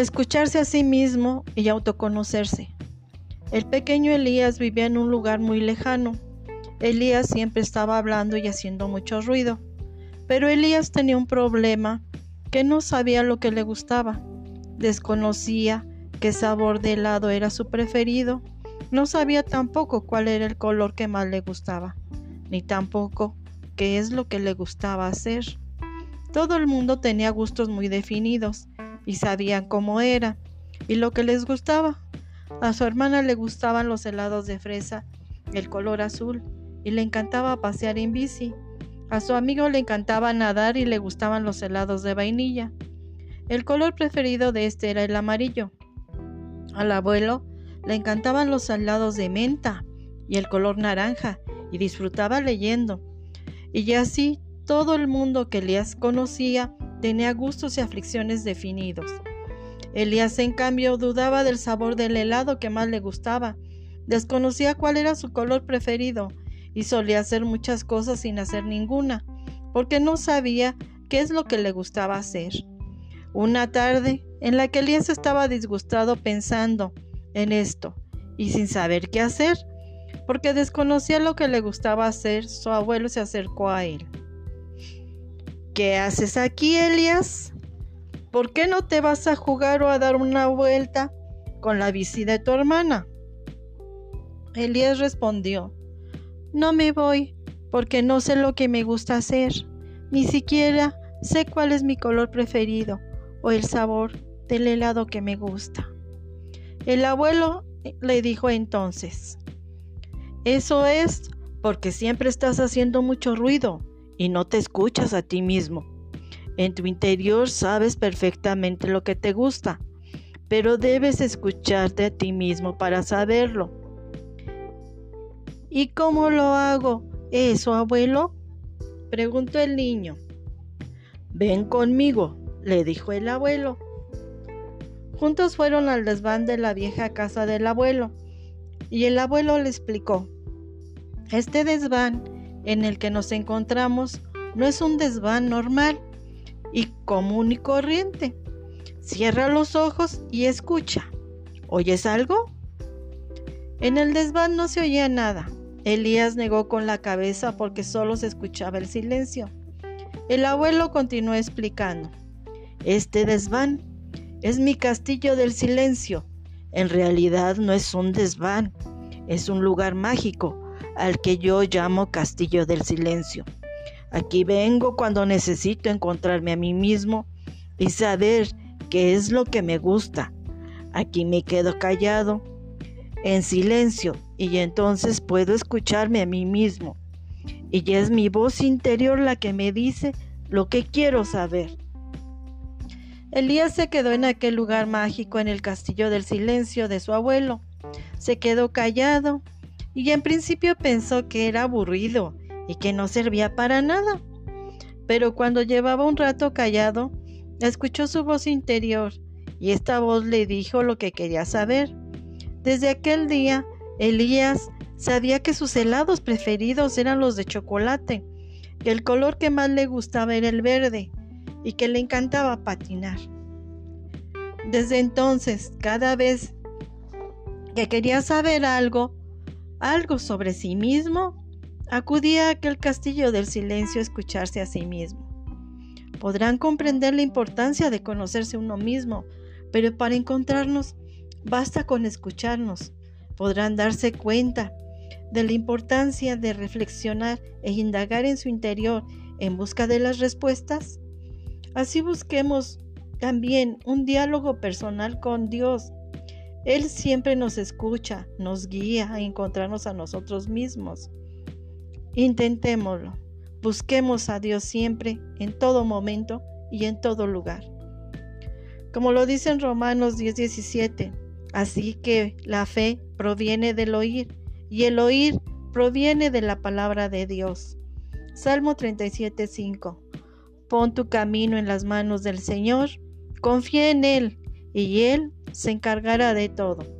escucharse a sí mismo y autoconocerse. El pequeño Elías vivía en un lugar muy lejano. Elías siempre estaba hablando y haciendo mucho ruido, pero Elías tenía un problema que no sabía lo que le gustaba. Desconocía qué sabor de helado era su preferido. No sabía tampoco cuál era el color que más le gustaba, ni tampoco qué es lo que le gustaba hacer. Todo el mundo tenía gustos muy definidos y sabían cómo era y lo que les gustaba. A su hermana le gustaban los helados de fresa, el color azul, y le encantaba pasear en bici. A su amigo le encantaba nadar y le gustaban los helados de vainilla. El color preferido de este era el amarillo. Al abuelo le encantaban los helados de menta y el color naranja y disfrutaba leyendo. Y así todo el mundo que Elías conocía tenía gustos y aflicciones definidos. Elías, en cambio, dudaba del sabor del helado que más le gustaba, desconocía cuál era su color preferido y solía hacer muchas cosas sin hacer ninguna, porque no sabía qué es lo que le gustaba hacer. Una tarde en la que Elías estaba disgustado pensando en esto y sin saber qué hacer, porque desconocía lo que le gustaba hacer, su abuelo se acercó a él. ¿Qué haces aquí, Elias? ¿Por qué no te vas a jugar o a dar una vuelta con la bici de tu hermana? Elías respondió, no me voy porque no sé lo que me gusta hacer, ni siquiera sé cuál es mi color preferido o el sabor del helado que me gusta. El abuelo le dijo entonces, eso es porque siempre estás haciendo mucho ruido y no te escuchas a ti mismo. En tu interior sabes perfectamente lo que te gusta, pero debes escucharte a ti mismo para saberlo. ¿Y cómo lo hago eso, abuelo? preguntó el niño. Ven conmigo, le dijo el abuelo. Juntos fueron al desván de la vieja casa del abuelo, y el abuelo le explicó. Este desván en el que nos encontramos no es un desván normal y común y corriente. Cierra los ojos y escucha. ¿Oyes algo? En el desván no se oía nada. Elías negó con la cabeza porque solo se escuchaba el silencio. El abuelo continuó explicando. Este desván es mi castillo del silencio. En realidad no es un desván, es un lugar mágico al que yo llamo Castillo del Silencio. Aquí vengo cuando necesito encontrarme a mí mismo y saber qué es lo que me gusta. Aquí me quedo callado, en silencio, y entonces puedo escucharme a mí mismo. Y es mi voz interior la que me dice lo que quiero saber. Elías se quedó en aquel lugar mágico en el castillo del silencio de su abuelo. Se quedó callado y en principio pensó que era aburrido y que no servía para nada. Pero cuando llevaba un rato callado, escuchó su voz interior y esta voz le dijo lo que quería saber. Desde aquel día, Elías sabía que sus helados preferidos eran los de chocolate, que el color que más le gustaba era el verde y que le encantaba patinar. Desde entonces, cada vez que quería saber algo, algo sobre sí mismo, acudía a aquel castillo del silencio a escucharse a sí mismo. Podrán comprender la importancia de conocerse uno mismo, pero para encontrarnos basta con escucharnos. Podrán darse cuenta de la importancia de reflexionar e indagar en su interior en busca de las respuestas. Así busquemos también un diálogo personal con Dios él siempre nos escucha, nos guía a encontrarnos a nosotros mismos. Intentémoslo. Busquemos a Dios siempre, en todo momento y en todo lugar. Como lo dice en Romanos 10:17, así que la fe proviene del oír y el oír proviene de la palabra de Dios. Salmo 37:5. Pon tu camino en las manos del Señor, confía en Él y Él se encargará de todo.